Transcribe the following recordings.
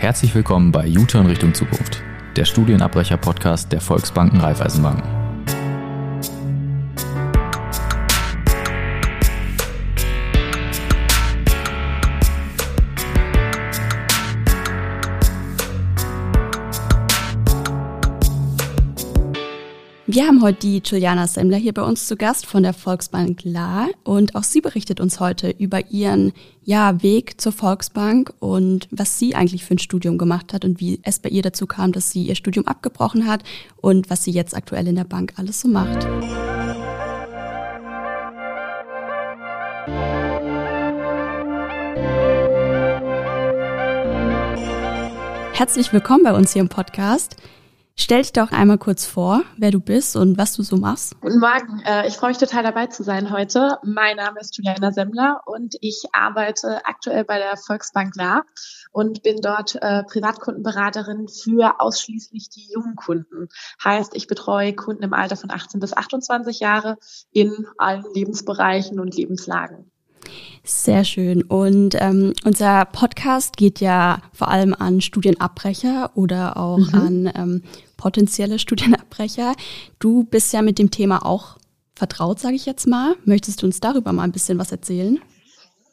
Herzlich willkommen bei U-Turn Richtung Zukunft, der Studienabbrecher-Podcast der Volksbanken Raiffeisenbanken. Haben heute die Juliana Semmler hier bei uns zu Gast von der Volksbank La und auch sie berichtet uns heute über ihren ja, Weg zur Volksbank und was sie eigentlich für ein Studium gemacht hat und wie es bei ihr dazu kam, dass sie ihr Studium abgebrochen hat und was sie jetzt aktuell in der Bank alles so macht. Herzlich willkommen bei uns hier im Podcast. Stell dich doch einmal kurz vor, wer du bist und was du so machst. Guten Morgen, äh, ich freue mich total dabei zu sein heute. Mein Name ist Juliana Semmler und ich arbeite aktuell bei der Volksbank La und bin dort äh, Privatkundenberaterin für ausschließlich die jungen Kunden. Heißt, ich betreue Kunden im Alter von 18 bis 28 Jahre in allen Lebensbereichen und Lebenslagen. Sehr schön. Und ähm, unser Podcast geht ja vor allem an Studienabbrecher oder auch mhm. an ähm, potenzielle Studienabbrecher. Du bist ja mit dem Thema auch vertraut, sage ich jetzt mal. Möchtest du uns darüber mal ein bisschen was erzählen?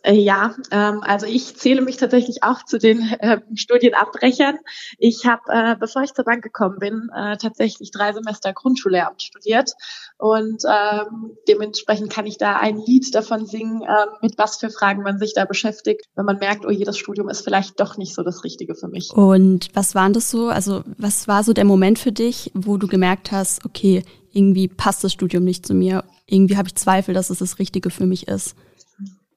Äh, ja, ähm, also ich zähle mich tatsächlich auch zu den äh, Studienabbrechern. Ich habe, äh, bevor ich zur Bank gekommen bin, äh, tatsächlich drei Semester Grundschullehramt studiert und ähm, dementsprechend kann ich da ein Lied davon singen, ähm, mit was für Fragen man sich da beschäftigt, wenn man merkt, oh jedes Studium ist vielleicht doch nicht so das Richtige für mich. Und was waren das so? Also was war so der Moment für dich, wo du gemerkt hast, okay, irgendwie passt das Studium nicht zu mir, irgendwie habe ich Zweifel, dass es das Richtige für mich ist?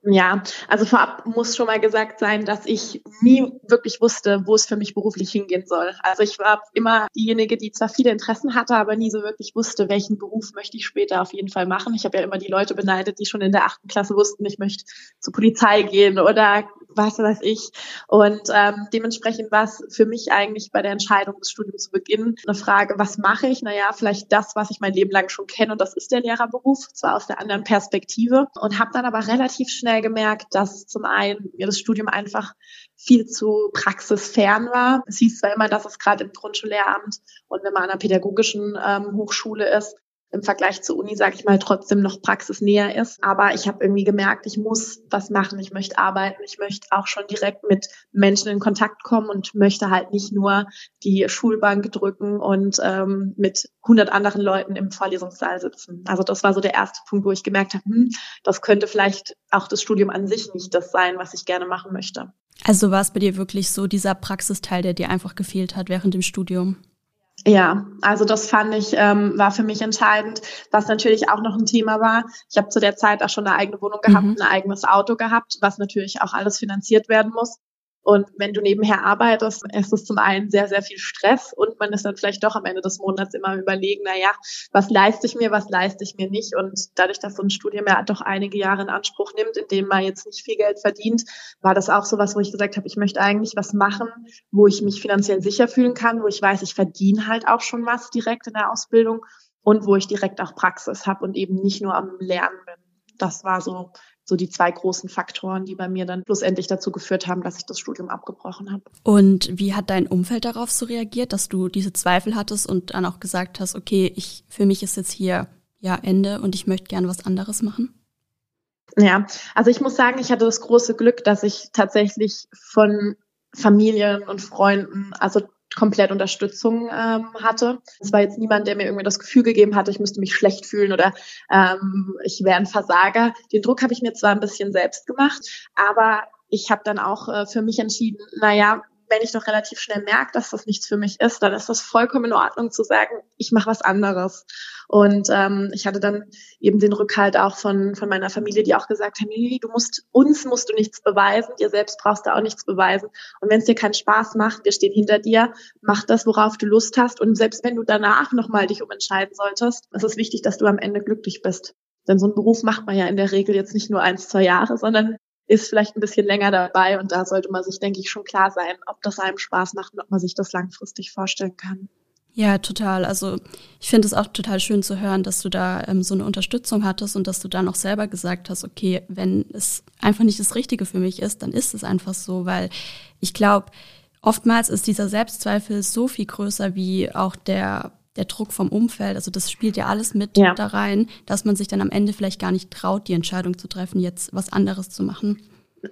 Ja, also vorab muss schon mal gesagt sein, dass ich nie wirklich wusste, wo es für mich beruflich hingehen soll. Also ich war immer diejenige, die zwar viele Interessen hatte, aber nie so wirklich wusste, welchen Beruf möchte ich später auf jeden Fall machen. Ich habe ja immer die Leute beneidet, die schon in der achten Klasse wussten, ich möchte zur Polizei gehen oder was weiß ich. Und ähm, dementsprechend war es für mich eigentlich bei der Entscheidung des Studiums zu Beginn eine Frage, was mache ich? Naja, vielleicht das, was ich mein Leben lang schon kenne und das ist der Lehrerberuf, zwar aus der anderen Perspektive. Und habe dann aber relativ schnell gemerkt, dass zum einen mir das Studium einfach viel zu praxisfern war. Es hieß zwar immer, dass es gerade im Grundschullehramt und wenn man an einer pädagogischen ähm, Hochschule ist, im Vergleich zur Uni, sage ich mal, trotzdem noch praxisnäher ist. Aber ich habe irgendwie gemerkt, ich muss was machen, ich möchte arbeiten, ich möchte auch schon direkt mit Menschen in Kontakt kommen und möchte halt nicht nur die Schulbank drücken und ähm, mit 100 anderen Leuten im Vorlesungssaal sitzen. Also das war so der erste Punkt, wo ich gemerkt habe, hm, das könnte vielleicht auch das Studium an sich nicht das sein, was ich gerne machen möchte. Also war es bei dir wirklich so dieser Praxisteil, der dir einfach gefehlt hat während dem Studium? Ja, also das fand ich, ähm, war für mich entscheidend, was natürlich auch noch ein Thema war. Ich habe zu der Zeit auch schon eine eigene Wohnung gehabt, mhm. ein eigenes Auto gehabt, was natürlich auch alles finanziert werden muss. Und wenn du nebenher arbeitest, ist es zum einen sehr, sehr viel Stress und man ist dann vielleicht doch am Ende des Monats immer überlegen, na ja, was leiste ich mir, was leiste ich mir nicht? Und dadurch, dass so ein Studium ja doch einige Jahre in Anspruch nimmt, in dem man jetzt nicht viel Geld verdient, war das auch so was, wo ich gesagt habe, ich möchte eigentlich was machen, wo ich mich finanziell sicher fühlen kann, wo ich weiß, ich verdiene halt auch schon was direkt in der Ausbildung und wo ich direkt auch Praxis habe und eben nicht nur am Lernen bin. Das war so so die zwei großen Faktoren, die bei mir dann schlussendlich dazu geführt haben, dass ich das Studium abgebrochen habe. Und wie hat dein Umfeld darauf so reagiert, dass du diese Zweifel hattest und dann auch gesagt hast, okay, ich für mich ist jetzt hier ja Ende und ich möchte gerne was anderes machen? Ja, also ich muss sagen, ich hatte das große Glück, dass ich tatsächlich von Familien und Freunden, also komplett Unterstützung ähm, hatte. Es war jetzt niemand, der mir irgendwie das Gefühl gegeben hatte, ich müsste mich schlecht fühlen oder ähm, ich wäre ein Versager. Den Druck habe ich mir zwar ein bisschen selbst gemacht, aber ich habe dann auch äh, für mich entschieden, naja, wenn ich doch relativ schnell merke, dass das nichts für mich ist, dann ist das vollkommen in Ordnung zu sagen, ich mache was anderes. Und ähm, ich hatte dann eben den Rückhalt auch von, von meiner Familie, die auch gesagt haben, nee, du musst, uns musst du nichts beweisen, dir selbst brauchst du auch nichts beweisen. Und wenn es dir keinen Spaß macht, wir stehen hinter dir, mach das, worauf du Lust hast. Und selbst wenn du danach nochmal dich umentscheiden solltest, ist es wichtig, dass du am Ende glücklich bist. Denn so einen Beruf macht man ja in der Regel jetzt nicht nur eins, zwei Jahre, sondern ist vielleicht ein bisschen länger dabei und da sollte man sich, denke ich, schon klar sein, ob das einem Spaß macht und ob man sich das langfristig vorstellen kann. Ja, total. Also ich finde es auch total schön zu hören, dass du da ähm, so eine Unterstützung hattest und dass du dann auch selber gesagt hast, okay, wenn es einfach nicht das Richtige für mich ist, dann ist es einfach so, weil ich glaube, Oftmals ist dieser Selbstzweifel so viel größer wie auch der der Druck vom Umfeld, also das spielt ja alles mit ja. da rein, dass man sich dann am Ende vielleicht gar nicht traut, die Entscheidung zu treffen, jetzt was anderes zu machen.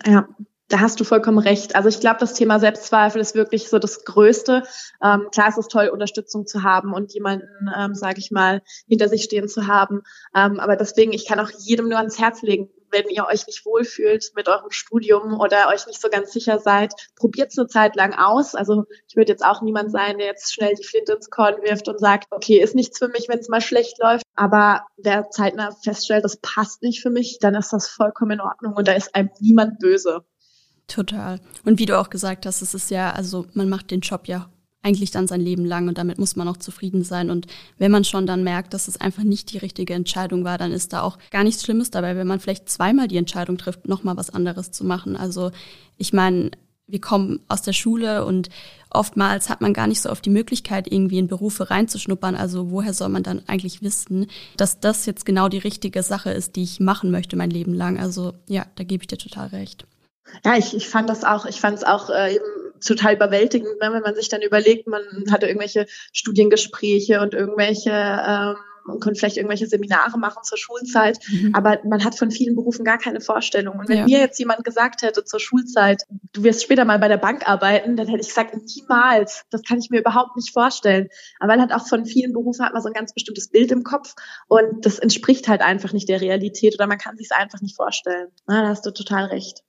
Ja, da hast du vollkommen recht. Also ich glaube, das Thema Selbstzweifel ist wirklich so das Größte. Ähm, klar ist es toll, Unterstützung zu haben und jemanden, ähm, sage ich mal, hinter sich stehen zu haben. Ähm, aber deswegen, ich kann auch jedem nur ans Herz legen, wenn ihr euch nicht wohlfühlt mit eurem Studium oder euch nicht so ganz sicher seid, probiert es eine Zeit lang aus. Also ich würde jetzt auch niemand sein, der jetzt schnell die Flinte ins Korn wirft und sagt, okay, ist nichts für mich, wenn es mal schlecht läuft. Aber wer zeitnah feststellt, das passt nicht für mich, dann ist das vollkommen in Ordnung und da ist einem niemand böse. Total. Und wie du auch gesagt hast, es ist ja, also man macht den Job ja eigentlich dann sein Leben lang und damit muss man auch zufrieden sein. Und wenn man schon dann merkt, dass es einfach nicht die richtige Entscheidung war, dann ist da auch gar nichts Schlimmes dabei, wenn man vielleicht zweimal die Entscheidung trifft, nochmal was anderes zu machen. Also ich meine, wir kommen aus der Schule und oftmals hat man gar nicht so oft die Möglichkeit, irgendwie in Berufe reinzuschnuppern. Also woher soll man dann eigentlich wissen, dass das jetzt genau die richtige Sache ist, die ich machen möchte mein Leben lang? Also ja, da gebe ich dir total recht. Ja, ich, ich fand das auch, ich fand es auch äh, eben total überwältigend, ne, wenn man sich dann überlegt, man hatte irgendwelche Studiengespräche und irgendwelche ähm, man konnte vielleicht irgendwelche Seminare machen zur Schulzeit, mhm. aber man hat von vielen Berufen gar keine Vorstellung. Und wenn ja. mir jetzt jemand gesagt hätte zur Schulzeit, du wirst später mal bei der Bank arbeiten, dann hätte ich gesagt, niemals. Das kann ich mir überhaupt nicht vorstellen. Aber man hat auch von vielen Berufen hat man so ein ganz bestimmtes Bild im Kopf und das entspricht halt einfach nicht der Realität oder man kann sich es einfach nicht vorstellen. Na, da hast du total recht.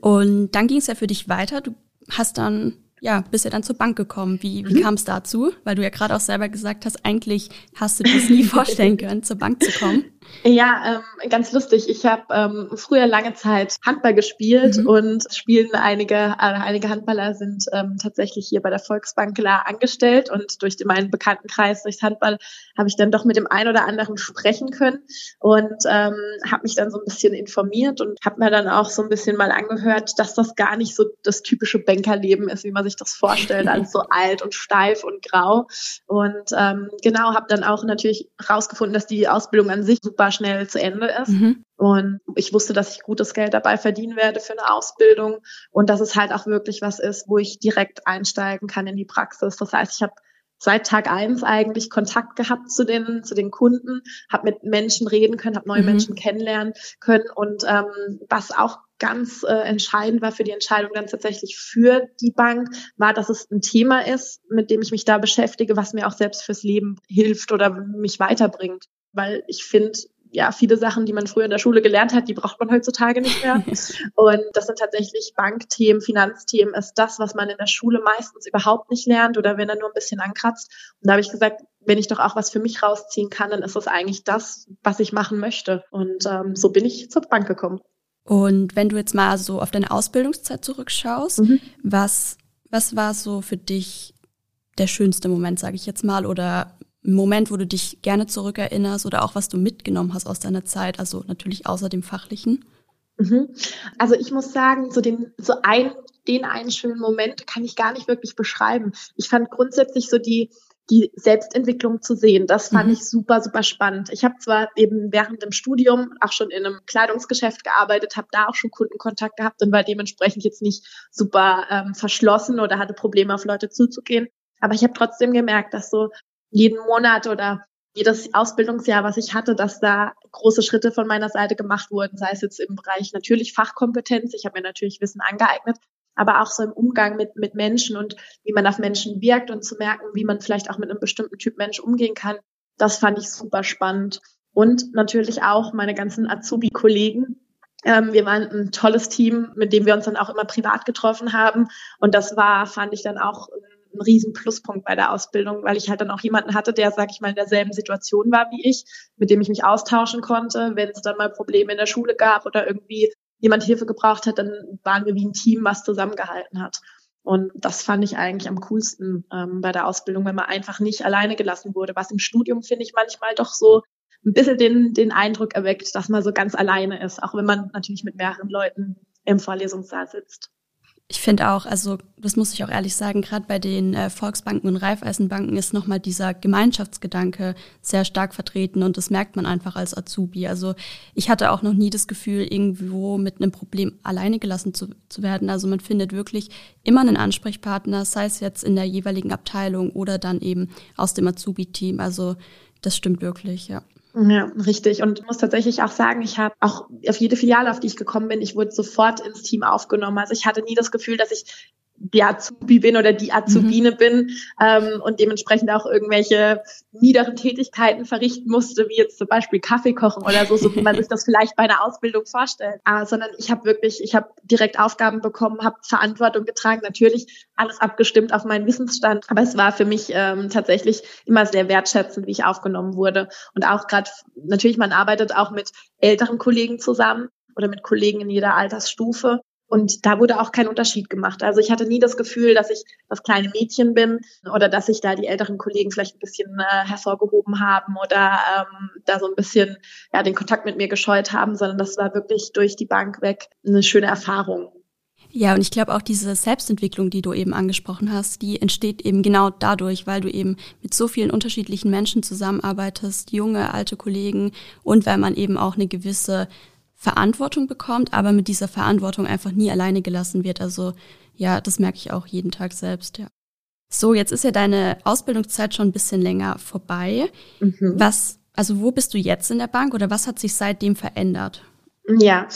Und dann ging es ja für dich weiter. Du hast dann ja, bist ja dann zur Bank gekommen. Wie, wie mhm. kam es dazu? Weil du ja gerade auch selber gesagt hast, eigentlich hast du dir das nie vorstellen können, zur Bank zu kommen. Ja, ähm, ganz lustig. Ich habe ähm, früher lange Zeit Handball gespielt mhm. und spielen einige, äh, einige Handballer sind ähm, tatsächlich hier bei der Volksbank klar angestellt und durch den, meinen Bekanntenkreis durchs Handball habe ich dann doch mit dem einen oder anderen sprechen können und ähm, habe mich dann so ein bisschen informiert und habe mir dann auch so ein bisschen mal angehört, dass das gar nicht so das typische Bankerleben ist, wie man sich das vorstellt, alles so alt und steif und grau. Und ähm, genau, habe dann auch natürlich rausgefunden, dass die Ausbildung an sich super schnell zu Ende ist. Mhm. Und ich wusste, dass ich gutes Geld dabei verdienen werde für eine Ausbildung und dass es halt auch wirklich was ist, wo ich direkt einsteigen kann in die Praxis. Das heißt, ich habe seit Tag eins eigentlich Kontakt gehabt zu den zu den Kunden, habe mit Menschen reden können, habe neue mhm. Menschen kennenlernen können und ähm, was auch ganz äh, entscheidend war für die Entscheidung dann tatsächlich für die Bank, war, dass es ein Thema ist, mit dem ich mich da beschäftige, was mir auch selbst fürs Leben hilft oder mich weiterbringt weil ich finde, ja, viele Sachen, die man früher in der Schule gelernt hat, die braucht man heutzutage nicht mehr. Und das sind tatsächlich Bankthemen, Finanzthemen, ist das, was man in der Schule meistens überhaupt nicht lernt oder wenn er nur ein bisschen ankratzt. Und da habe ich gesagt, wenn ich doch auch was für mich rausziehen kann, dann ist das eigentlich das, was ich machen möchte. Und ähm, so bin ich zur Bank gekommen. Und wenn du jetzt mal so auf deine Ausbildungszeit zurückschaust, mhm. was, was war so für dich der schönste Moment, sage ich jetzt mal, oder Moment, wo du dich gerne zurückerinnerst oder auch was du mitgenommen hast aus deiner Zeit, also natürlich außer dem Fachlichen? Mhm. Also ich muss sagen, so den, so ein, den einen schönen Moment kann ich gar nicht wirklich beschreiben. Ich fand grundsätzlich so die, die Selbstentwicklung zu sehen. Das fand mhm. ich super, super spannend. Ich habe zwar eben während dem Studium auch schon in einem Kleidungsgeschäft gearbeitet, habe da auch schon Kundenkontakt gehabt und war dementsprechend jetzt nicht super ähm, verschlossen oder hatte Probleme, auf Leute zuzugehen. Aber ich habe trotzdem gemerkt, dass so jeden Monat oder jedes Ausbildungsjahr, was ich hatte, dass da große Schritte von meiner Seite gemacht wurden, sei es jetzt im Bereich natürlich Fachkompetenz, ich habe mir natürlich Wissen angeeignet, aber auch so im Umgang mit, mit Menschen und wie man auf Menschen wirkt und zu merken, wie man vielleicht auch mit einem bestimmten Typ Mensch umgehen kann, das fand ich super spannend. Und natürlich auch meine ganzen Azubi-Kollegen. Ähm, wir waren ein tolles Team, mit dem wir uns dann auch immer privat getroffen haben. Und das war, fand ich dann auch ein riesen Pluspunkt bei der Ausbildung, weil ich halt dann auch jemanden hatte, der, sag ich mal, in derselben Situation war wie ich, mit dem ich mich austauschen konnte. Wenn es dann mal Probleme in der Schule gab oder irgendwie jemand Hilfe gebraucht hat, dann waren wir wie ein Team, was zusammengehalten hat. Und das fand ich eigentlich am coolsten ähm, bei der Ausbildung, wenn man einfach nicht alleine gelassen wurde. Was im Studium, finde ich, manchmal doch so ein bisschen den, den Eindruck erweckt, dass man so ganz alleine ist, auch wenn man natürlich mit mehreren Leuten im Vorlesungssaal sitzt. Ich finde auch, also das muss ich auch ehrlich sagen, gerade bei den äh, Volksbanken und Raiffeisenbanken ist nochmal dieser Gemeinschaftsgedanke sehr stark vertreten und das merkt man einfach als Azubi. Also ich hatte auch noch nie das Gefühl, irgendwo mit einem Problem alleine gelassen zu, zu werden. Also man findet wirklich immer einen Ansprechpartner, sei es jetzt in der jeweiligen Abteilung oder dann eben aus dem Azubi-Team. Also das stimmt wirklich, ja. Ja, richtig. Und muss tatsächlich auch sagen, ich habe auch auf jede Filiale, auf die ich gekommen bin, ich wurde sofort ins Team aufgenommen. Also ich hatte nie das Gefühl, dass ich die Azubi bin oder die Azubine mhm. bin ähm, und dementsprechend auch irgendwelche niederen Tätigkeiten verrichten musste, wie jetzt zum Beispiel Kaffee kochen oder so, so wie man sich das vielleicht bei einer Ausbildung vorstellt. Aber, sondern ich habe wirklich, ich habe direkt Aufgaben bekommen, habe Verantwortung getragen, natürlich alles abgestimmt auf meinen Wissensstand. Aber es war für mich ähm, tatsächlich immer sehr wertschätzend, wie ich aufgenommen wurde. Und auch gerade, natürlich, man arbeitet auch mit älteren Kollegen zusammen oder mit Kollegen in jeder Altersstufe. Und da wurde auch kein Unterschied gemacht. Also ich hatte nie das Gefühl, dass ich das kleine Mädchen bin oder dass sich da die älteren Kollegen vielleicht ein bisschen äh, hervorgehoben haben oder ähm, da so ein bisschen ja, den Kontakt mit mir gescheut haben, sondern das war wirklich durch die Bank weg eine schöne Erfahrung. Ja, und ich glaube auch diese Selbstentwicklung, die du eben angesprochen hast, die entsteht eben genau dadurch, weil du eben mit so vielen unterschiedlichen Menschen zusammenarbeitest, junge, alte Kollegen und weil man eben auch eine gewisse Verantwortung bekommt, aber mit dieser Verantwortung einfach nie alleine gelassen wird. Also ja, das merke ich auch jeden Tag selbst, ja. So, jetzt ist ja deine Ausbildungszeit schon ein bisschen länger vorbei. Mhm. Was, also wo bist du jetzt in der Bank oder was hat sich seitdem verändert? Ja,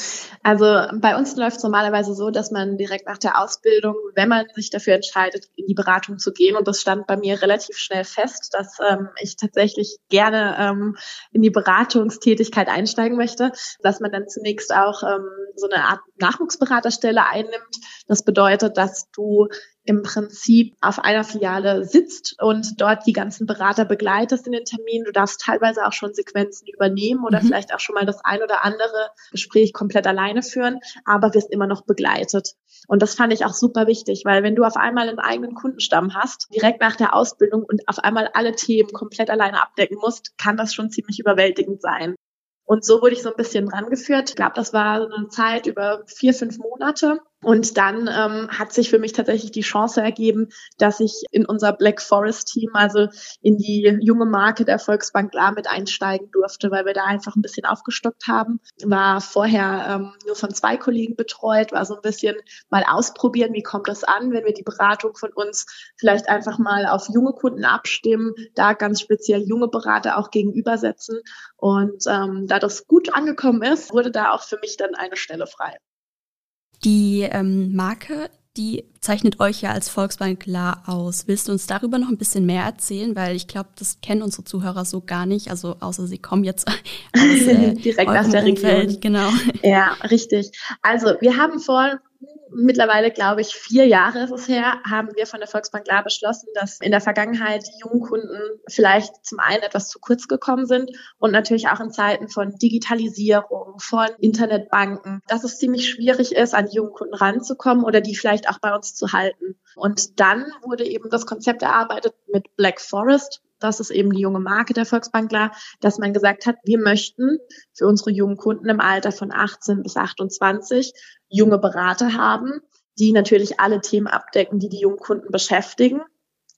also bei uns läuft es normalerweise so, dass man direkt nach der Ausbildung, wenn man sich dafür entscheidet, in die Beratung zu gehen, und das stand bei mir relativ schnell fest, dass ähm, ich tatsächlich gerne ähm, in die Beratungstätigkeit einsteigen möchte, dass man dann zunächst auch ähm, so eine Art Nachwuchsberaterstelle einnimmt. Das bedeutet, dass du im Prinzip auf einer Filiale sitzt und dort die ganzen Berater begleitest in den Terminen. Du darfst teilweise auch schon Sequenzen übernehmen oder mhm. vielleicht auch schon mal das ein oder andere Gespräch komplett alleine führen, aber wirst immer noch begleitet. Und das fand ich auch super wichtig, weil wenn du auf einmal einen eigenen Kundenstamm hast, direkt nach der Ausbildung und auf einmal alle Themen komplett alleine abdecken musst, kann das schon ziemlich überwältigend sein. Und so wurde ich so ein bisschen rangeführt. Ich glaube, das war so eine Zeit über vier, fünf Monate. Und dann ähm, hat sich für mich tatsächlich die Chance ergeben, dass ich in unser Black Forest Team, also in die junge Marke der Volksbank La mit einsteigen durfte, weil wir da einfach ein bisschen aufgestockt haben. War vorher ähm, nur von zwei Kollegen betreut, war so ein bisschen mal ausprobieren, wie kommt das an, wenn wir die Beratung von uns vielleicht einfach mal auf junge Kunden abstimmen, da ganz speziell junge Berater auch gegenübersetzen. Und ähm, da das gut angekommen ist, wurde da auch für mich dann eine Stelle frei. Die ähm, Marke, die zeichnet euch ja als Volksbank klar aus. Willst du uns darüber noch ein bisschen mehr erzählen? Weil ich glaube, das kennen unsere Zuhörer so gar nicht. Also außer sie kommen jetzt aus, äh, direkt aus der Umfeld. Region. Genau. Ja, richtig. Also wir haben vor mittlerweile, glaube ich, vier Jahre ist es her, haben wir von der Volksbank klar beschlossen, dass in der Vergangenheit die jungen Kunden vielleicht zum einen etwas zu kurz gekommen sind und natürlich auch in Zeiten von Digitalisierung, von Internetbanken, dass es ziemlich schwierig ist, an die jungen Kunden ranzukommen oder die vielleicht auch bei uns zu halten. Und dann wurde eben das Konzept erarbeitet mit Black Forest, das ist eben die junge Marke der Volksbankler, dass man gesagt hat, wir möchten für unsere jungen Kunden im Alter von 18 bis 28 junge Berater haben, die natürlich alle Themen abdecken, die die jungen Kunden beschäftigen.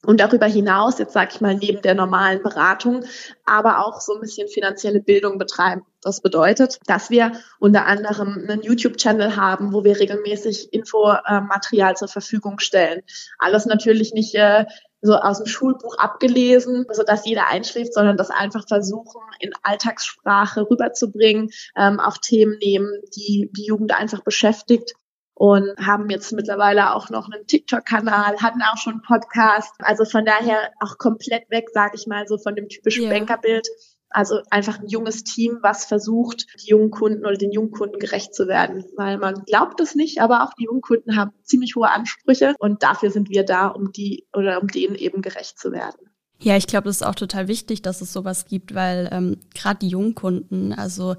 Und darüber hinaus, jetzt sage ich mal, neben der normalen Beratung, aber auch so ein bisschen finanzielle Bildung betreiben. Das bedeutet, dass wir unter anderem einen YouTube-Channel haben, wo wir regelmäßig Infomaterial zur Verfügung stellen. Alles natürlich nicht äh, so aus dem Schulbuch abgelesen, so dass jeder einschläft, sondern das einfach versuchen, in Alltagssprache rüberzubringen, ähm, auch Themen nehmen, die die Jugend einfach beschäftigt und haben jetzt mittlerweile auch noch einen TikTok-Kanal, hatten auch schon einen Podcast. Also von daher auch komplett weg, sage ich mal, so von dem typischen yeah. Bankerbild. Also einfach ein junges Team, was versucht, die jungen Kunden oder den jungen Kunden gerecht zu werden. Weil man glaubt es nicht, aber auch die jungen Kunden haben ziemlich hohe Ansprüche und dafür sind wir da, um die oder um denen eben gerecht zu werden. Ja, ich glaube, das ist auch total wichtig, dass es sowas gibt, weil ähm, gerade die jungen Kunden, also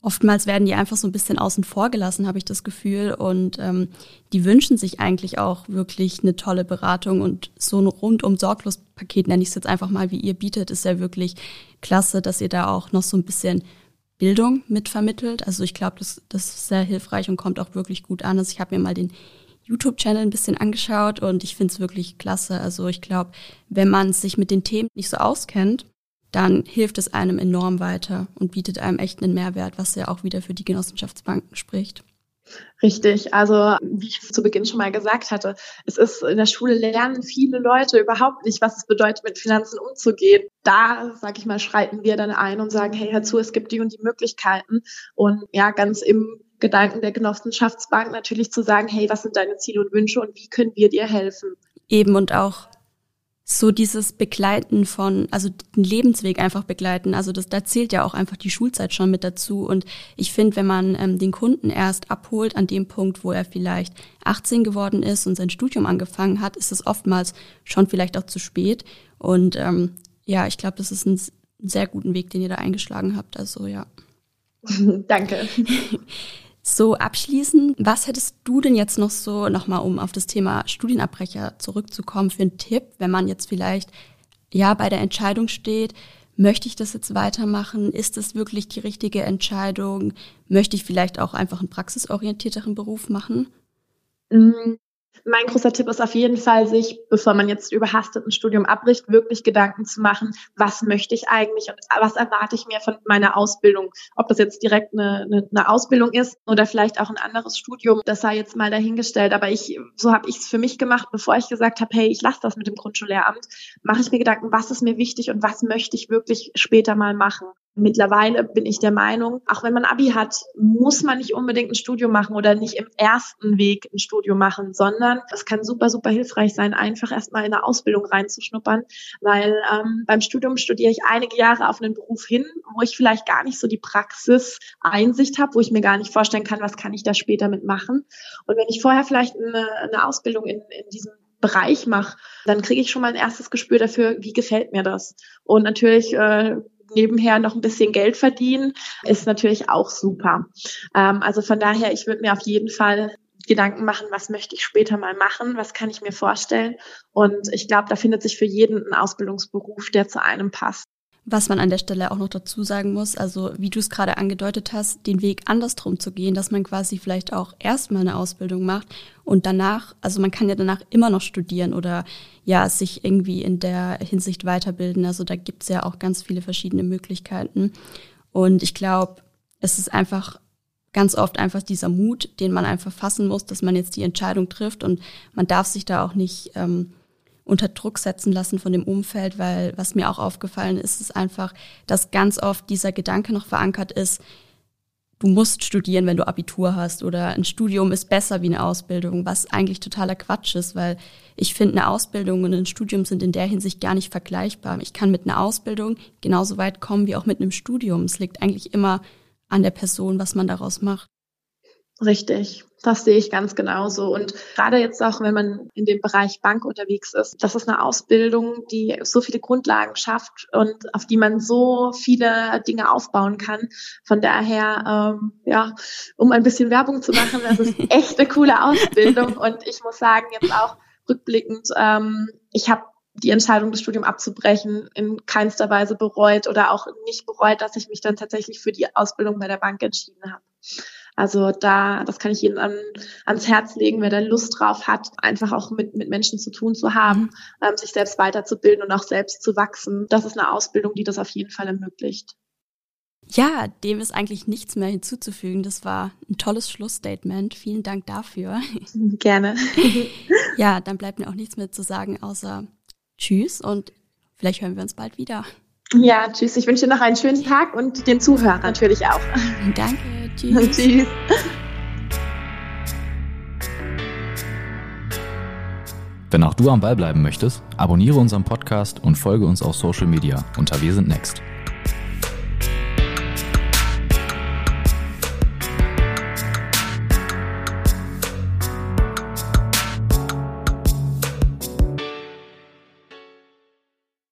Oftmals werden die einfach so ein bisschen außen vor gelassen, habe ich das Gefühl. Und ähm, die wünschen sich eigentlich auch wirklich eine tolle Beratung. Und so ein rundum sorglos Paket, nenne ich es jetzt einfach mal, wie ihr bietet, ist ja wirklich klasse, dass ihr da auch noch so ein bisschen Bildung mitvermittelt. Also ich glaube, das, das ist sehr hilfreich und kommt auch wirklich gut an. Also ich habe mir mal den YouTube-Channel ein bisschen angeschaut und ich finde es wirklich klasse. Also ich glaube, wenn man sich mit den Themen nicht so auskennt, dann hilft es einem enorm weiter und bietet einem echt einen Mehrwert, was ja auch wieder für die Genossenschaftsbanken spricht. Richtig. Also, wie ich zu Beginn schon mal gesagt hatte, es ist in der Schule lernen viele Leute überhaupt nicht, was es bedeutet, mit Finanzen umzugehen. Da, sag ich mal, schreiten wir dann ein und sagen, hey, hör zu, es gibt die und die Möglichkeiten. Und ja, ganz im Gedanken der Genossenschaftsbank natürlich zu sagen, hey, was sind deine Ziele und Wünsche und wie können wir dir helfen? Eben und auch so dieses Begleiten von, also den Lebensweg einfach begleiten. Also das, da zählt ja auch einfach die Schulzeit schon mit dazu. Und ich finde, wenn man ähm, den Kunden erst abholt an dem Punkt, wo er vielleicht 18 geworden ist und sein Studium angefangen hat, ist es oftmals schon vielleicht auch zu spät. Und ähm, ja, ich glaube, das ist ein sehr guten Weg, den ihr da eingeschlagen habt. Also ja. Danke. So abschließend, was hättest du denn jetzt noch so, nochmal um auf das Thema Studienabbrecher zurückzukommen, für einen Tipp, wenn man jetzt vielleicht ja bei der Entscheidung steht, möchte ich das jetzt weitermachen? Ist das wirklich die richtige Entscheidung? Möchte ich vielleicht auch einfach einen praxisorientierteren Beruf machen? Mein großer Tipp ist auf jeden Fall, sich, bevor man jetzt überhastet ein Studium abbricht, wirklich Gedanken zu machen, was möchte ich eigentlich und was erwarte ich mir von meiner Ausbildung. Ob das jetzt direkt eine, eine, eine Ausbildung ist oder vielleicht auch ein anderes Studium, das sei jetzt mal dahingestellt. Aber ich, so habe ich es für mich gemacht, bevor ich gesagt habe, hey, ich lasse das mit dem Grundschullehramt, mache ich mir Gedanken, was ist mir wichtig und was möchte ich wirklich später mal machen. Mittlerweile bin ich der Meinung, auch wenn man Abi hat, muss man nicht unbedingt ein Studium machen oder nicht im ersten Weg ein Studium machen, sondern es kann super, super hilfreich sein, einfach erstmal in eine Ausbildung reinzuschnuppern, weil ähm, beim Studium studiere ich einige Jahre auf einen Beruf hin, wo ich vielleicht gar nicht so die Praxis-Einsicht habe, wo ich mir gar nicht vorstellen kann, was kann ich da später mitmachen. Und wenn ich vorher vielleicht eine, eine Ausbildung in, in diesem Bereich mache, dann kriege ich schon mal ein erstes Gespür dafür, wie gefällt mir das. Und natürlich äh, nebenher noch ein bisschen Geld verdienen, ist natürlich auch super. Ähm, also von daher, ich würde mir auf jeden Fall Gedanken machen, was möchte ich später mal machen, was kann ich mir vorstellen. Und ich glaube, da findet sich für jeden ein Ausbildungsberuf, der zu einem passt. Was man an der Stelle auch noch dazu sagen muss, also wie du es gerade angedeutet hast, den Weg andersrum zu gehen, dass man quasi vielleicht auch erstmal eine Ausbildung macht und danach, also man kann ja danach immer noch studieren oder ja, sich irgendwie in der Hinsicht weiterbilden. Also da gibt es ja auch ganz viele verschiedene Möglichkeiten. Und ich glaube, es ist einfach ganz oft einfach dieser Mut, den man einfach fassen muss, dass man jetzt die Entscheidung trifft und man darf sich da auch nicht ähm, unter Druck setzen lassen von dem Umfeld, weil was mir auch aufgefallen ist, ist einfach, dass ganz oft dieser Gedanke noch verankert ist, du musst studieren, wenn du Abitur hast oder ein Studium ist besser wie eine Ausbildung, was eigentlich totaler Quatsch ist, weil ich finde, eine Ausbildung und ein Studium sind in der Hinsicht gar nicht vergleichbar. Ich kann mit einer Ausbildung genauso weit kommen wie auch mit einem Studium. Es liegt eigentlich immer an der Person, was man daraus macht. Richtig, das sehe ich ganz genauso. Und gerade jetzt auch, wenn man in dem Bereich Bank unterwegs ist, das ist eine Ausbildung, die so viele Grundlagen schafft und auf die man so viele Dinge aufbauen kann. Von daher, ähm, ja, um ein bisschen Werbung zu machen, das ist echt eine coole Ausbildung. Und ich muss sagen, jetzt auch rückblickend, ähm, ich habe die Entscheidung, das Studium abzubrechen, in keinster Weise bereut oder auch nicht bereut, dass ich mich dann tatsächlich für die Ausbildung bei der Bank entschieden habe. Also da, das kann ich Ihnen an, ans Herz legen, wer da Lust drauf hat, einfach auch mit, mit Menschen zu tun zu haben, mhm. ähm, sich selbst weiterzubilden und auch selbst zu wachsen. Das ist eine Ausbildung, die das auf jeden Fall ermöglicht. Ja, dem ist eigentlich nichts mehr hinzuzufügen. Das war ein tolles Schlussstatement. Vielen Dank dafür. Gerne. ja, dann bleibt mir auch nichts mehr zu sagen, außer Tschüss und vielleicht hören wir uns bald wieder. Ja, tschüss. Ich wünsche dir noch einen schönen Tag und den Zuhörern natürlich auch. Danke. Tschüss. tschüss. Wenn auch du am Ball bleiben möchtest, abonniere unseren Podcast und folge uns auf Social Media unter Wir sind Next.